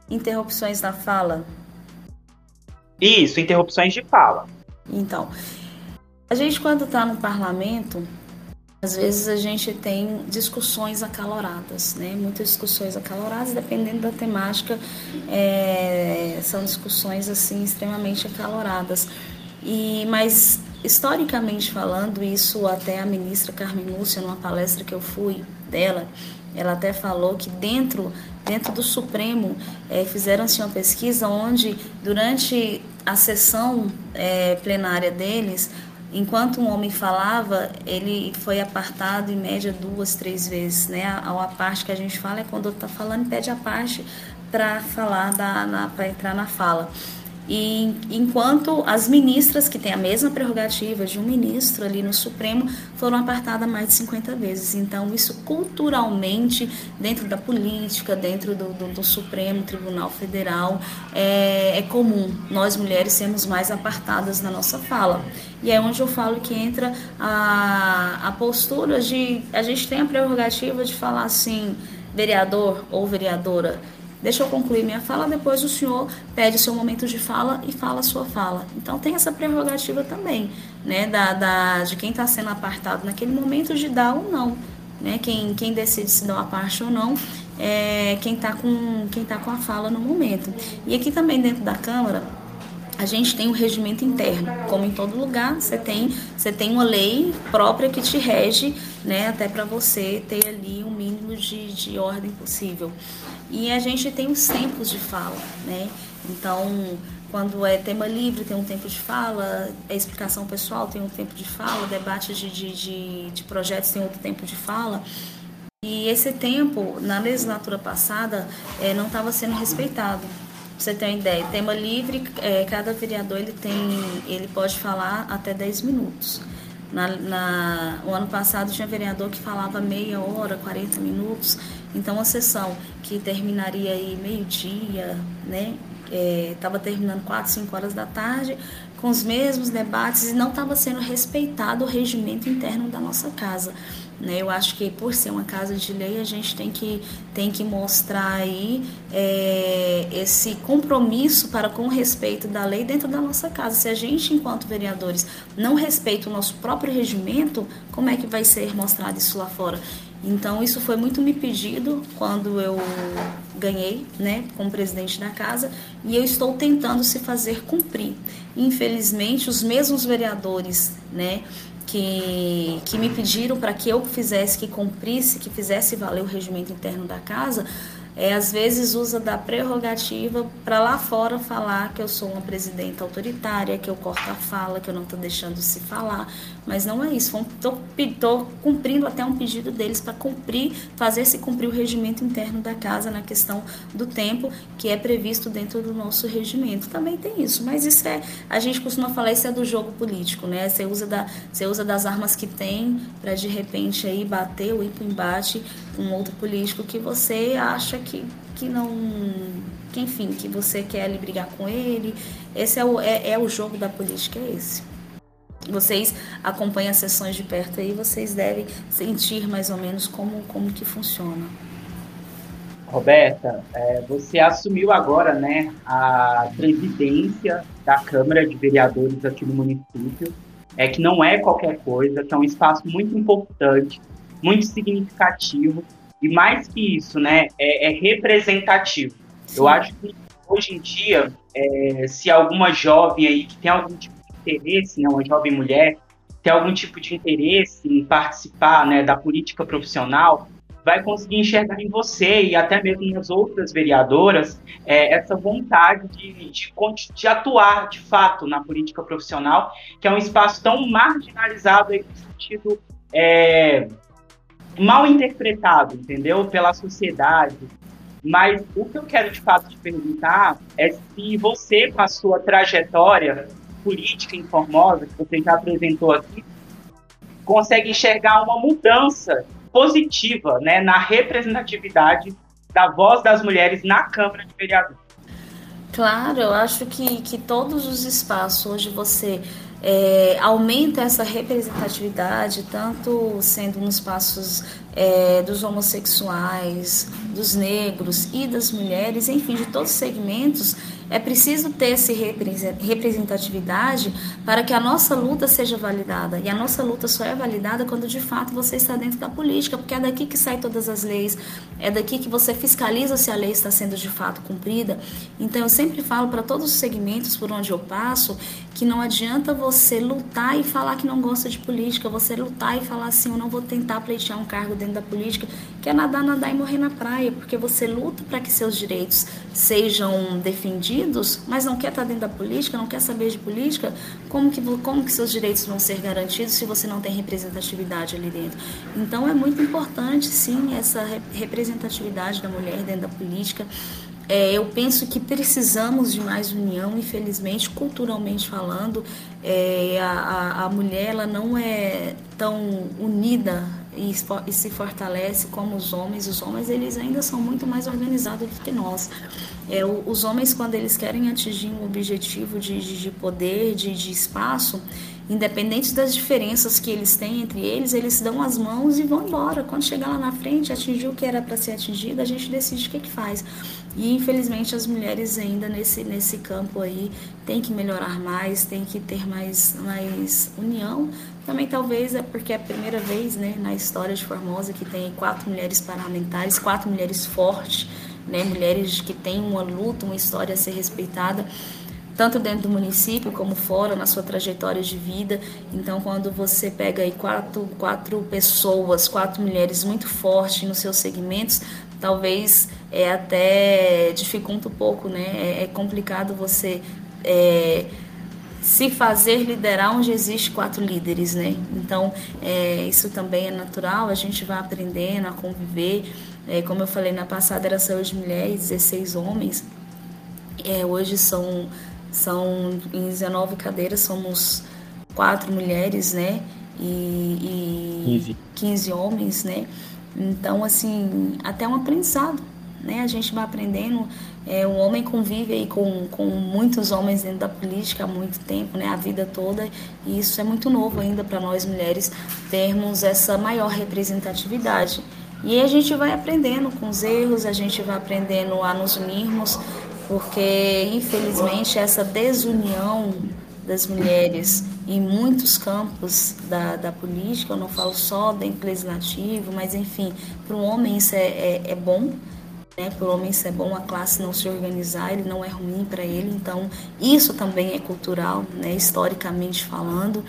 Interrupções na fala. Isso, interrupções de fala. Então, a gente quando está no parlamento às vezes a gente tem discussões acaloradas, né? Muitas discussões acaloradas, dependendo da temática, é, são discussões assim extremamente acaloradas. E mas historicamente falando, isso até a ministra Carmen Lúcia, numa palestra que eu fui dela, ela até falou que dentro dentro do Supremo é, fizeram-se uma pesquisa onde durante a sessão é, plenária deles Enquanto um homem falava, ele foi apartado em média duas, três vezes, né? A, a parte que a gente fala é quando está falando pede a parte para falar para entrar na fala. E enquanto as ministras, que têm a mesma prerrogativa de um ministro ali no Supremo, foram apartadas mais de 50 vezes. Então, isso culturalmente, dentro da política, dentro do, do, do Supremo Tribunal Federal, é, é, comum nós mulheres sermos mais apartadas na nossa fala. E é onde eu falo que entra a, a postura de. A gente tem a prerrogativa de falar assim, vereador ou vereadora Deixa eu concluir minha fala, depois o senhor pede seu momento de fala e fala a sua fala. Então tem essa prerrogativa também, né, da, da de quem está sendo apartado naquele momento de dar ou não. Né? Quem, quem decide se dá uma parte ou não é quem está com, quem tá com a fala no momento. E aqui também dentro da Câmara, a gente tem um regimento interno, como em todo lugar, você tem, você tem uma lei própria que te rege, né, até para você ter ali um mínimo de, de ordem possível. E a gente tem os tempos de fala, né? Então, quando é tema livre, tem um tempo de fala, é explicação pessoal, tem um tempo de fala, debate de, de, de, de projetos tem outro tempo de fala. E esse tempo, na legislatura passada, é, não estava sendo respeitado. Você ter uma ideia, tema livre, é, cada vereador ele tem, ele pode falar até 10 minutos. Na, na, o ano passado tinha vereador que falava meia hora, 40 minutos. Então, a sessão que terminaria aí meio-dia, né? Estava é, terminando 4, 5 horas da tarde, com os mesmos debates e não estava sendo respeitado o regimento interno da nossa casa. Né? Eu acho que por ser uma casa de lei, a gente tem que, tem que mostrar aí é, esse compromisso para com o respeito da lei dentro da nossa casa. Se a gente, enquanto vereadores, não respeita o nosso próprio regimento, como é que vai ser mostrado isso lá fora? Então, isso foi muito me pedido quando eu ganhei, né, como presidente da casa, e eu estou tentando se fazer cumprir. Infelizmente, os mesmos vereadores, né, que, que me pediram para que eu fizesse, que cumprisse, que fizesse valer o regimento interno da casa, é, às vezes usa da prerrogativa para lá fora falar que eu sou uma presidenta autoritária, que eu corto a fala, que eu não estou deixando se falar. Mas não é isso. Estou cumprindo até um pedido deles para cumprir, fazer se cumprir o regimento interno da casa na questão do tempo que é previsto dentro do nosso regimento. Também tem isso, mas isso é, a gente costuma falar, isso é do jogo político, né? Você usa, da, você usa das armas que tem para de repente aí bater ou ir para embate com outro político que você acha que, que não. Que, enfim, que você quer ali brigar com ele. Esse é o, é, é o jogo da política, é esse. Vocês acompanham as sessões de perto aí, vocês devem sentir mais ou menos como, como que funciona. Roberta, é, você assumiu agora né, a presidência da Câmara de Vereadores aqui no município, é que não é qualquer coisa, que é um espaço muito importante muito significativo e mais que isso, né, é, é representativo. Sim. Eu acho que hoje em dia, é, se alguma jovem aí que tem algum tipo interesse, né, uma jovem mulher, tem algum tipo de interesse em participar né, da política profissional, vai conseguir enxergar em você e até mesmo nas outras vereadoras é, essa vontade de, de, de, atuar de fato na política profissional, que é um espaço tão marginalizado aí, no sentido é, mal interpretado, entendeu? Pela sociedade. Mas o que eu quero de fato te perguntar é se você, com a sua trajetória política em Formosa, que você já apresentou aqui, consegue enxergar uma mudança positiva né, na representatividade da voz das mulheres na Câmara de Vereadores. Claro, eu acho que, que todos os espaços hoje você é, aumenta essa representatividade, tanto sendo nos espaços é, dos homossexuais, dos negros e das mulheres, enfim, de todos os segmentos, é preciso ter essa representatividade para que a nossa luta seja validada. E a nossa luta só é validada quando de fato você está dentro da política, porque é daqui que saem todas as leis, é daqui que você fiscaliza se a lei está sendo de fato cumprida. Então eu sempre falo para todos os segmentos por onde eu passo que não adianta você lutar e falar que não gosta de política, você lutar e falar assim, eu não vou tentar pleitear um cargo dentro da política, que é nadar, nadar e morrer na praia, porque você luta para que seus direitos sejam defendidos, mas não quer estar dentro da política, não quer saber de política, como que, como que seus direitos vão ser garantidos se você não tem representatividade ali dentro? Então é muito importante, sim, essa representatividade da mulher dentro da política. É, eu penso que precisamos de mais união, infelizmente, culturalmente falando, é, a, a mulher ela não é tão unida e, e, se fortalece como os homens. Os homens eles ainda são muito mais organizados do que nós. É, os homens quando eles querem atingir um objetivo de, de, de poder, de, de espaço, independente das diferenças que eles têm entre eles, eles dão as mãos e vão embora. Quando chegar lá na frente, atingir o que era para ser atingido, a gente decide o que, que faz. E infelizmente as mulheres ainda nesse, nesse campo aí têm que melhorar mais, têm que ter mais, mais união. Também talvez é porque é a primeira vez né, na história de Formosa que tem quatro mulheres parlamentares, quatro mulheres fortes, né, mulheres que têm uma luta, uma história a ser respeitada tanto dentro do município como fora, na sua trajetória de vida. Então, quando você pega aí quatro, quatro pessoas, quatro mulheres muito fortes nos seus segmentos, talvez é até dificulta um pouco, né? É, é complicado você é, se fazer liderar onde existe quatro líderes, né? Então, é, isso também é natural, a gente vai aprendendo a conviver. É, como eu falei na passada, era só de mulheres, 16 homens. É, hoje são são em 19 cadeiras, somos quatro mulheres, né? E, e 15. 15 homens, né? Então, assim, até um aprendizado, né? A gente vai aprendendo. É, o homem convive aí com, com muitos homens dentro da política há muito tempo, né? A vida toda. E isso é muito novo ainda para nós mulheres termos essa maior representatividade. E a gente vai aprendendo com os erros, a gente vai aprendendo a nos unirmos, porque infelizmente essa desunião das mulheres em muitos campos da, da política, eu não falo só dentro legislativo, mas enfim, para o homem isso é, é, é bom, né? para o homem é bom, a classe não se organizar, ele não é ruim para ele, então isso também é cultural, né? historicamente falando,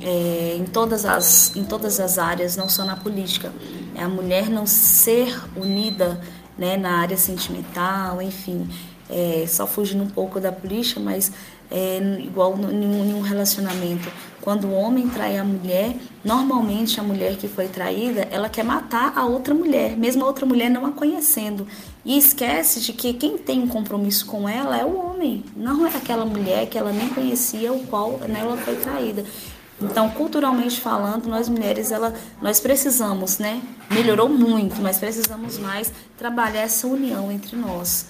é, em, todas as, em todas as áreas, não só na política. É a mulher não ser unida né, na área sentimental, enfim é, só fugindo um pouco da política, mas é, igual em um relacionamento, quando o homem trai a mulher, normalmente a mulher que foi traída, ela quer matar a outra mulher, mesmo a outra mulher não a conhecendo. E esquece de que quem tem um compromisso com ela é o homem, não é aquela mulher que ela nem conhecia, o qual né, ela foi traída. Então, culturalmente falando, nós mulheres, ela, nós precisamos, né? Melhorou muito, mas precisamos mais trabalhar essa união entre nós.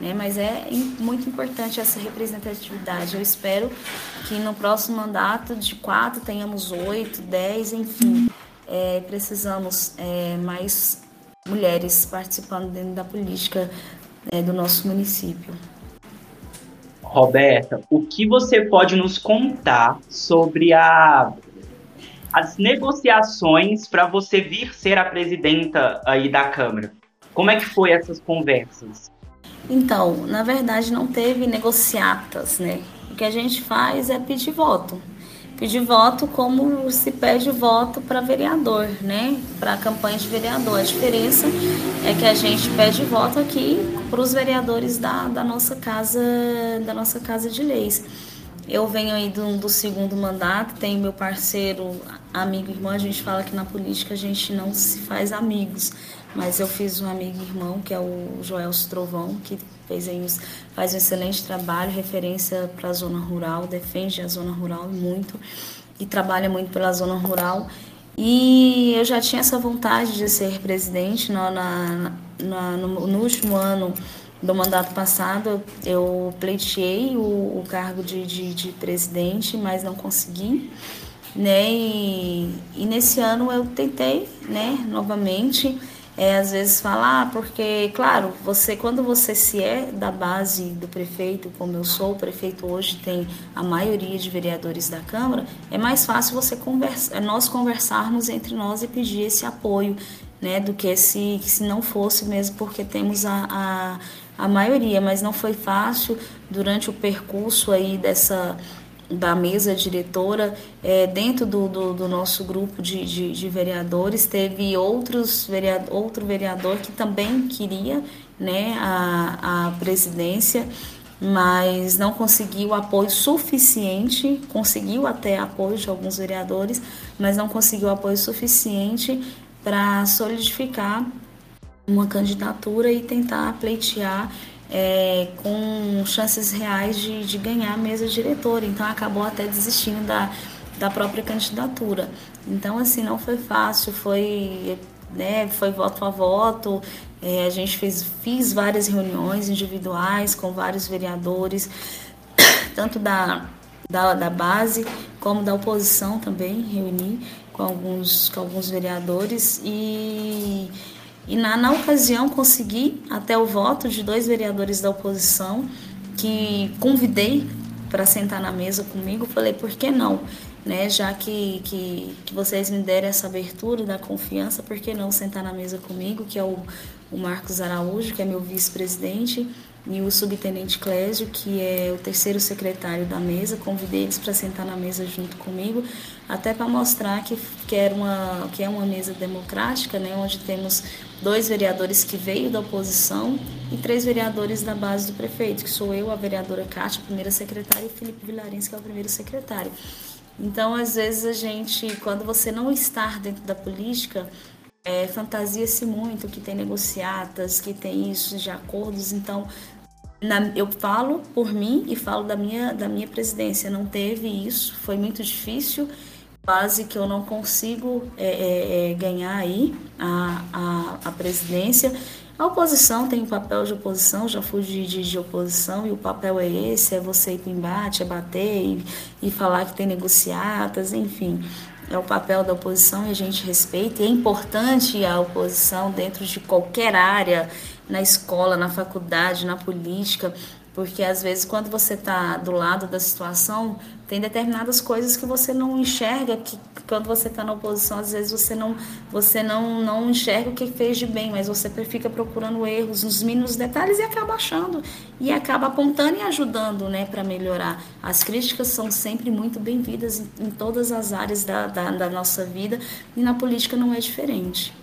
Né? Mas é muito importante essa representatividade. Eu espero que no próximo mandato de quatro tenhamos oito, dez, enfim. É, precisamos é, mais mulheres participando dentro da política é, do nosso município. Roberta, o que você pode nos contar sobre a, as negociações para você vir ser a presidenta aí da Câmara? Como é que foi essas conversas? Então, na verdade, não teve negociatas, né? O que a gente faz é pedir voto. pedir voto como se pede voto para vereador, né? Para a campanha de vereador. A diferença é que a gente pede voto aqui para os vereadores da, da nossa casa, da nossa casa de leis. Eu venho aí do, do segundo mandato, tenho meu parceiro, amigo, irmão. A gente fala que na política a gente não se faz amigos, mas eu fiz um amigo irmão que é o Joel Trovão, que fez aí, faz um excelente trabalho, referência para a zona rural, defende a zona rural muito e trabalha muito pela zona rural. E eu já tinha essa vontade de ser presidente no, na, na, no, no último ano do mandato passado eu pleiteei o, o cargo de, de, de, presidente, mas não consegui, né? E, e, nesse ano eu tentei, né? Novamente, é, às vezes falar, ah, porque, claro, você quando você se é da base do prefeito, como eu sou, o prefeito hoje tem a maioria de vereadores da Câmara, é mais fácil você conversa, nós conversarmos entre nós e pedir esse apoio, né? Do que se, se não fosse mesmo, porque temos a, a a maioria, mas não foi fácil durante o percurso aí dessa da mesa diretora, é, dentro do, do, do, nosso grupo de, de, de, vereadores, teve outros vereador, outro vereador que também queria né, a, a presidência, mas não conseguiu apoio suficiente, conseguiu até apoio de alguns vereadores, mas não conseguiu apoio suficiente para solidificar uma candidatura e tentar pleitear é, com chances reais de, de ganhar a mesa diretora. Então acabou até desistindo da, da própria candidatura. Então assim não foi fácil, foi né, foi voto a voto. É, a gente fez fiz várias reuniões individuais com vários vereadores, tanto da, da, da base como da oposição também reuni com alguns com alguns vereadores e e na, na ocasião consegui até o voto de dois vereadores da oposição que convidei para sentar na mesa comigo. Falei, por que não? Né, já que, que, que vocês me deram essa abertura da confiança, por que não sentar na mesa comigo, que é o, o Marcos Araújo, que é meu vice-presidente, e o subtenente Clésio, que é o terceiro secretário da mesa. Convidei eles para sentar na mesa junto comigo, até para mostrar que, que, era uma, que é uma mesa democrática, né, onde temos dois vereadores que veio da oposição e três vereadores da base do prefeito, que sou eu, a vereadora Cátia, primeira secretária, e o Felipe Vilarins, que é o primeiro secretário. Então, às vezes, a gente, quando você não está dentro da política, é, fantasia-se muito que tem negociatas, que tem isso de acordos. Então, na, eu falo por mim e falo da minha, da minha presidência. Não teve isso, foi muito difícil, quase que eu não consigo é, é, é ganhar aí a, a, a presidência. A oposição tem um papel de oposição, já fui de, de, de, oposição e o papel é esse, é você ir para embate, é bater e, e falar que tem negociatas, enfim é o papel da oposição e a gente respeita. E é importante a oposição dentro de qualquer área, na escola, na faculdade, na política, porque às vezes quando você está do lado da situação, tem determinadas coisas que você não enxerga, que quando você está na oposição, às vezes você não, você não, não enxerga o que fez de bem, mas você fica procurando erros nos mínimos detalhes e acaba achando, e acaba apontando e ajudando né, para melhorar. As críticas são sempre muito bem-vindas em, em, todas as áreas da, da, da nossa vida, e na política não é diferente.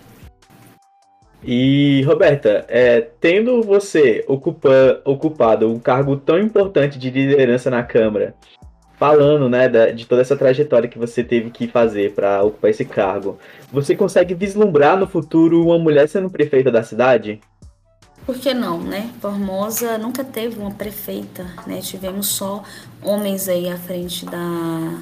E, Roberta, é, tendo você ocupa, ocupado um cargo tão importante de liderança na Câmara, falando né, da, de toda essa trajetória que você teve que fazer para ocupar esse cargo, você consegue vislumbrar no futuro uma mulher sendo prefeita da cidade? Por que não, né? Formosa nunca teve uma prefeita, né? Tivemos só homens aí à frente da,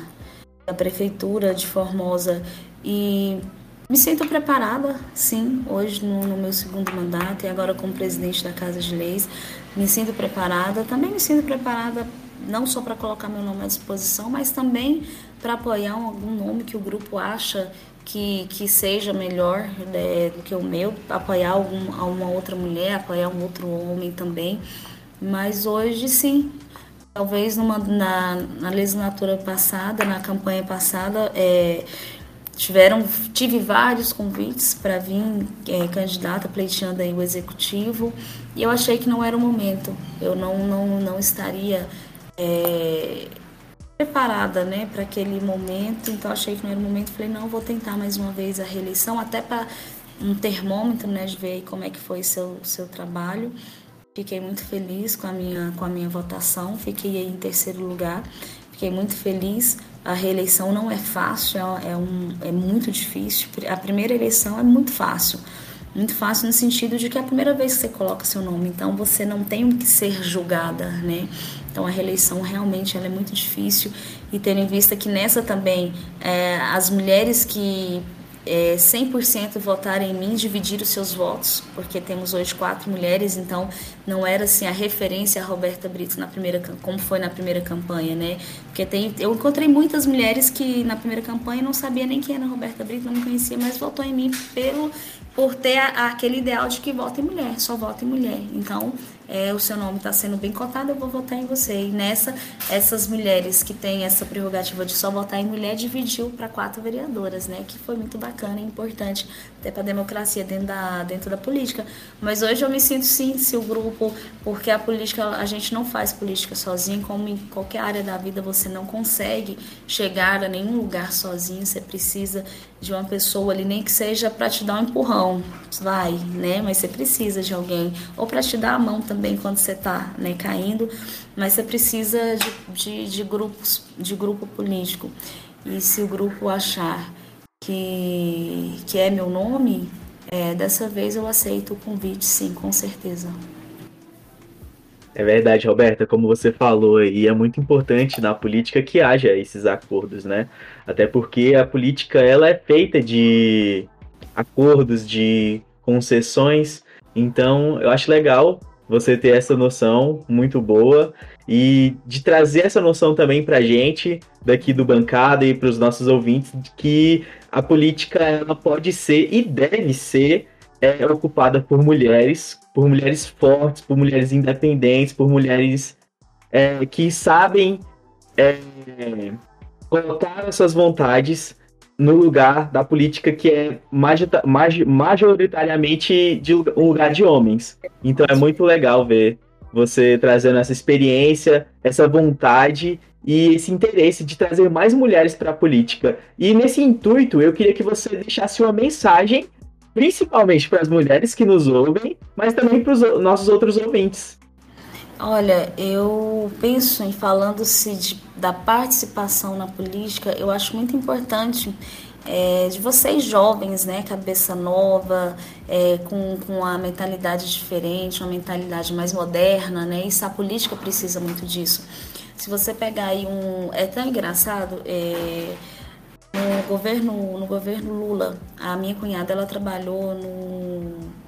da prefeitura de Formosa e me sinto preparada, sim, hoje no, no, meu segundo mandato e agora como presidente da Casa de Leis. Me sinto preparada, também me sinto preparada não só para colocar meu nome à disposição, mas também para apoiar algum nome que o grupo acha que, que seja melhor né, do que o meu, apoiar algum, uma outra mulher, apoiar um outro homem também. Mas hoje sim, talvez numa, na, na legislatura passada, na campanha passada, é, tiveram tive vários convites para vir é, candidata pleiteando aí o executivo e eu achei que não era o momento eu não não, não estaria é, preparada, né, para aquele momento. Então achei que não era o momento, falei não, vou tentar mais uma vez a reeleição, até para um termômetro, né, de ver como é que foi seu seu trabalho. Fiquei muito feliz com a minha com a minha votação, fiquei em terceiro lugar. Fiquei muito feliz. A reeleição não é fácil, é, é, um, é muito difícil. A primeira eleição é muito fácil. Muito fácil no sentido de que é a primeira vez que você coloca seu nome, então você não tem que ser julgada, né? Então a reeleição realmente ela é muito difícil e tendo em vista que nessa também é, as mulheres que é, 100% votaram em mim, dividir os seus votos, porque temos hoje quatro mulheres, então não era assim a referência a Roberta Brito na primeira, como foi na primeira campanha, né? Porque tem, eu encontrei muitas mulheres que na primeira campanha não sabia nem quem era Roberta Brito, não me conhecia, mas votou em mim pelo por ter a, aquele ideal de que vota em mulher, só vota em mulher. Então, é, o seu nome está sendo bem cotado, eu vou votar em você. E nessa, essas mulheres que têm essa prerrogativa de só votar em mulher dividiu para quatro vereadoras, né? Que foi muito bacana e importante até para a democracia dentro da, dentro da política. Mas hoje eu me sinto sim, se o grupo, porque a política, a gente não faz política sozinho, como em qualquer área da vida você não consegue chegar a nenhum lugar sozinho, você precisa de uma pessoa ali, nem que seja para te dar um empurrão, vai, né? Mas você precisa de alguém, ou para te dar a mão também quando você está né, caindo, mas você precisa de, de, de, grupos, de grupo político. E se o grupo achar que, que é meu nome, é, dessa vez eu aceito o convite, sim, com certeza. É verdade, Roberta, como você falou, e é muito importante na política que haja esses acordos, né? Até porque a política ela é feita de acordos, de concessões. Então, eu acho legal você ter essa noção muito boa e de trazer essa noção também para gente daqui do bancada e para os nossos ouvintes de que a política ela pode ser e deve ser é ocupada por mulheres, por mulheres fortes, por mulheres independentes, por mulheres é, que sabem é, colocar suas vontades no lugar da política que é majoritariamente de um lugar de homens. Então é muito legal ver você trazendo essa experiência, essa vontade e esse interesse de trazer mais mulheres para a política. E nesse intuito, eu queria que você deixasse uma mensagem principalmente para as mulheres que nos ouvem, mas também para os nossos outros ouvintes. Olha, eu penso em falando-se da participação na política, eu acho muito importante é, de vocês jovens, né, cabeça nova, é, com, com a mentalidade diferente, uma mentalidade mais moderna, né, isso a política precisa muito disso. Se você pegar aí um, é tão engraçado, é, no governo, no governo Lula, a minha cunhada ela trabalhou no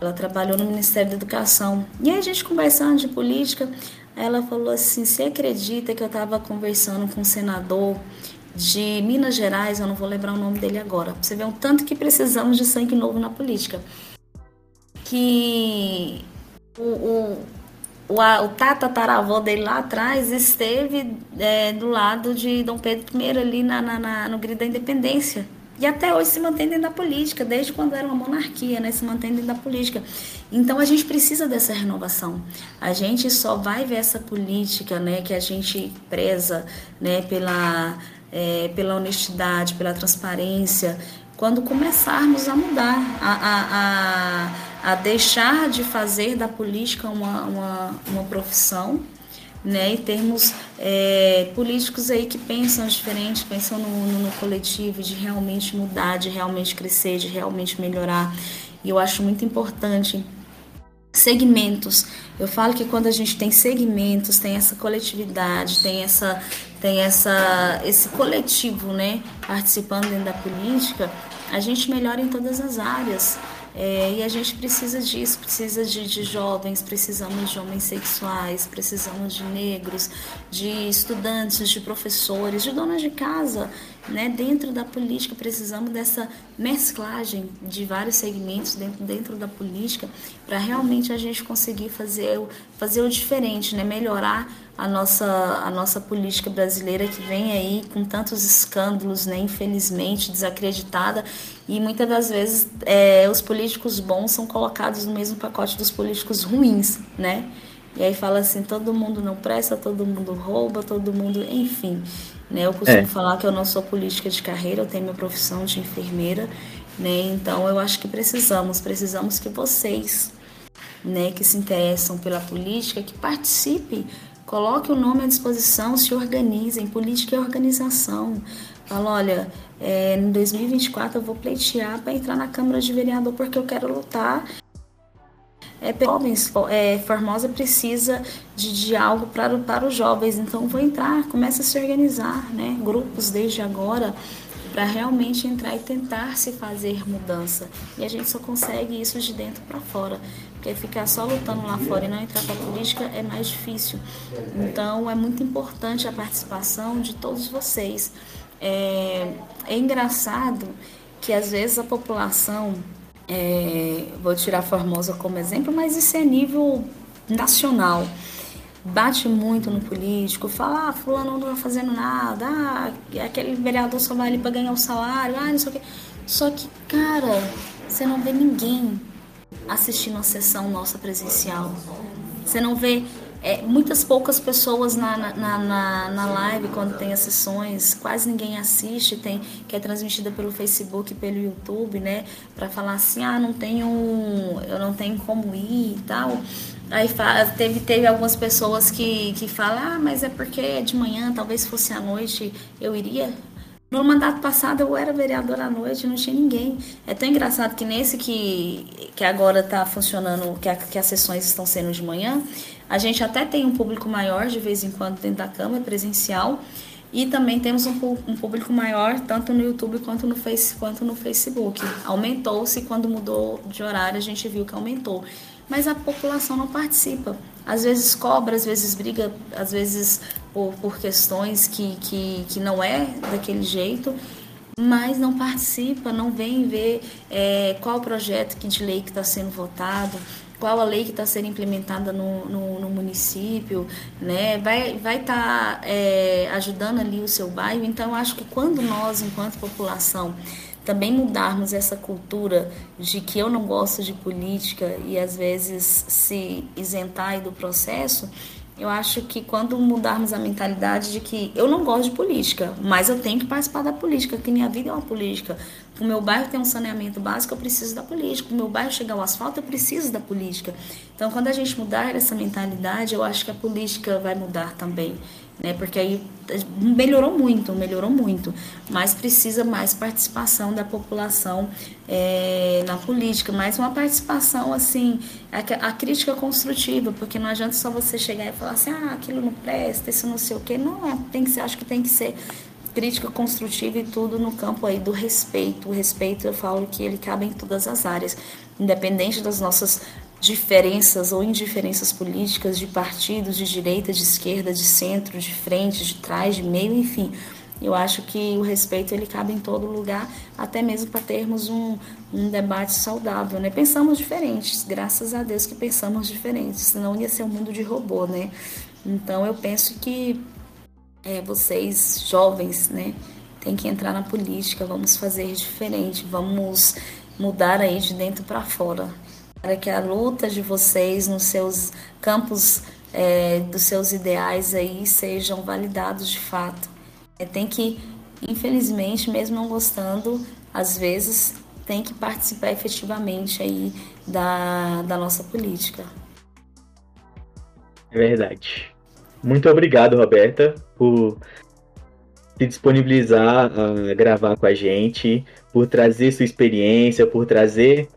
ela trabalhou no Ministério da Educação. E aí a gente conversando de política, ela falou assim: "Você acredita que eu estava conversando com um senador de Minas Gerais, eu não vou lembrar o nome dele agora. Você vê um tanto que precisamos de sangue novo na política. Que o, o o, o tataravô dele lá atrás esteve é, do lado de Dom Pedro I ali na, na, na, no grito da independência. E até hoje se mantém dentro da política, desde quando era uma monarquia, né? Se mantém dentro da política. Então a gente precisa dessa renovação. A gente só vai ver essa política, né? Que a gente preza, né? Pela, é, pela honestidade, pela transparência, quando começarmos a mudar, a, a, a, a deixar de fazer da política uma, uma, uma profissão, né, e termos é, políticos aí que pensam diferente, pensam no, no, no, coletivo, de realmente mudar, de realmente crescer, de realmente melhorar. E eu acho muito importante segmentos. Eu falo que quando a gente tem segmentos, tem essa coletividade, tem essa tem essa esse coletivo, né, participando dentro da política, a gente melhora em todas as áreas. É, e a gente precisa disso, precisa de, de, jovens, precisamos de homens sexuais, precisamos de negros, de estudantes, de professores, de donas de casa. Né? Dentro da política, precisamos dessa mesclagem de vários segmentos dentro, dentro da política para realmente a gente conseguir fazer, fazer o diferente, né? melhorar a nossa, a nossa política brasileira que vem aí com tantos escândalos, né, infelizmente desacreditada, e muitas das vezes é, os políticos bons são colocados no mesmo pacote dos políticos ruins, né? E aí fala assim, todo mundo não presta, todo mundo rouba, todo mundo, enfim. Né? Eu costumo é. falar que eu não sou política de carreira, eu tenho minha profissão de enfermeira, né? Então eu acho que precisamos, precisamos que vocês, né, que se interessam pela política, que participem, coloque o nome à disposição, se organizem, política é organização. Fala, olha, é, em 2024 eu vou pleitear para entrar na Câmara de Vereador porque eu quero lutar é, jovens, é, Formosa precisa de, de algo para, para os jovens, então vou entrar, começa a se organizar, né? Grupos desde agora para realmente entrar e tentar se fazer mudança. E a gente só consegue isso de dentro para fora, porque ficar só lutando lá fora e não entrar para a política é mais difícil. Então é muito importante a participação de todos vocês. É, é engraçado que às vezes a população é, vou tirar Formosa como exemplo, mas isso é nível nacional. Bate muito no político, fala, ah, fulano não tá fazendo nada, ah, aquele vereador só vai ali para ganhar o salário, ah, não sei o quê. Só que, cara, você não vê ninguém assistindo a sessão nossa presencial. Você não vê é, muitas poucas pessoas na, na, na, na, live quando tem as sessões, quase ninguém assiste, tem que é transmitida pelo Facebook, pelo YouTube, né, para falar assim, ah, não tenho, eu não tenho como ir e tal. Aí teve, teve algumas pessoas que, que falam, ah, mas é porque é de manhã, talvez fosse à noite, eu iria. No mandato passado eu era vereadora à noite, não tinha ninguém. É tão engraçado que nesse que, que agora está funcionando, que, a, que as sessões estão sendo de manhã, a gente até tem um público maior de vez em quando dentro da Câmara, presencial, e também temos um, um público maior tanto no YouTube quanto no, face, quanto no Facebook. Aumentou-se quando mudou de horário, a gente viu que aumentou. Mas a população não participa. Às vezes cobra, às vezes briga, às vezes por, por questões que, que, que não é daquele jeito, mas não participa, não vem ver é, qual projeto que de lei que está sendo votado, qual a lei que está sendo implementada no, no, no, município, né? Vai estar vai tá, é, ajudando ali o seu bairro. Então, acho que quando nós, enquanto população, também mudarmos essa cultura de que eu não gosto de política e às vezes se isentar do processo, eu acho que quando mudarmos a mentalidade de que eu não gosto de política, mas eu tenho que participar da política, que minha vida é uma política. O meu bairro tem um saneamento básico, eu preciso da política. O meu bairro chegar ao asfalto, eu preciso da política. Então, quando a gente mudar essa mentalidade, eu acho que a política vai mudar também né? Porque aí melhorou muito, melhorou muito, mas precisa mais participação da população é, na política, mais uma participação assim, a, a, crítica construtiva, porque não adianta só você chegar e falar assim, ah, aquilo não presta, isso não sei o quê, não, tem que ser, acho que tem que ser crítica construtiva e tudo no campo aí do respeito. O respeito eu falo que ele cabe em todas as áreas, independente das nossas diferenças ou indiferenças políticas de partidos de direita, de esquerda, de centro, de frente, de trás, de meio, enfim. Eu acho que o respeito ele cabe em todo lugar, até mesmo para termos um, um debate saudável, né? Pensamos diferentes, graças a Deus que pensamos diferentes, senão ia ser um mundo de robô, né? Então eu penso que é, vocês jovens, né, tem que entrar na política, vamos fazer diferente, vamos mudar aí de dentro para fora para que a luta de vocês nos seus campos é, dos seus ideais aí sejam validados de fato. É, tem que, infelizmente, mesmo não gostando, às vezes tem que participar efetivamente aí da, da nossa política. É verdade. Muito obrigado, Roberta, por se disponibilizar a gravar com a gente, por trazer sua experiência, por trazer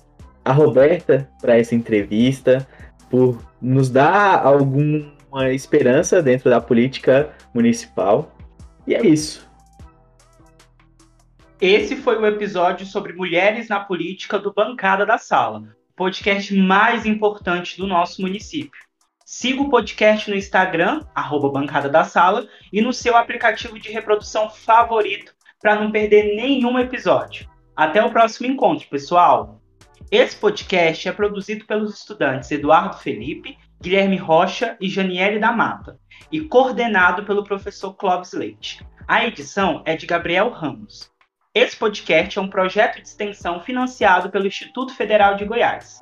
a Roberta para essa entrevista, por nos dar alguma esperança dentro da política municipal. E é isso. Esse foi o episódio sobre mulheres na política do Bancada da Sala, o podcast mais importante do nosso município. Siga o podcast no Instagram, arroba Bancada da Sala, e no seu aplicativo de reprodução favorito para não perder nenhum episódio. Até o próximo encontro, pessoal! Esse podcast é produzido pelos estudantes Eduardo Felipe, Guilherme Rocha e Janiele da Mata, e coordenado pelo professor Clóvis Leite. A edição é de Gabriel Ramos. Esse podcast é um projeto de extensão financiado pelo Instituto Federal de Goiás.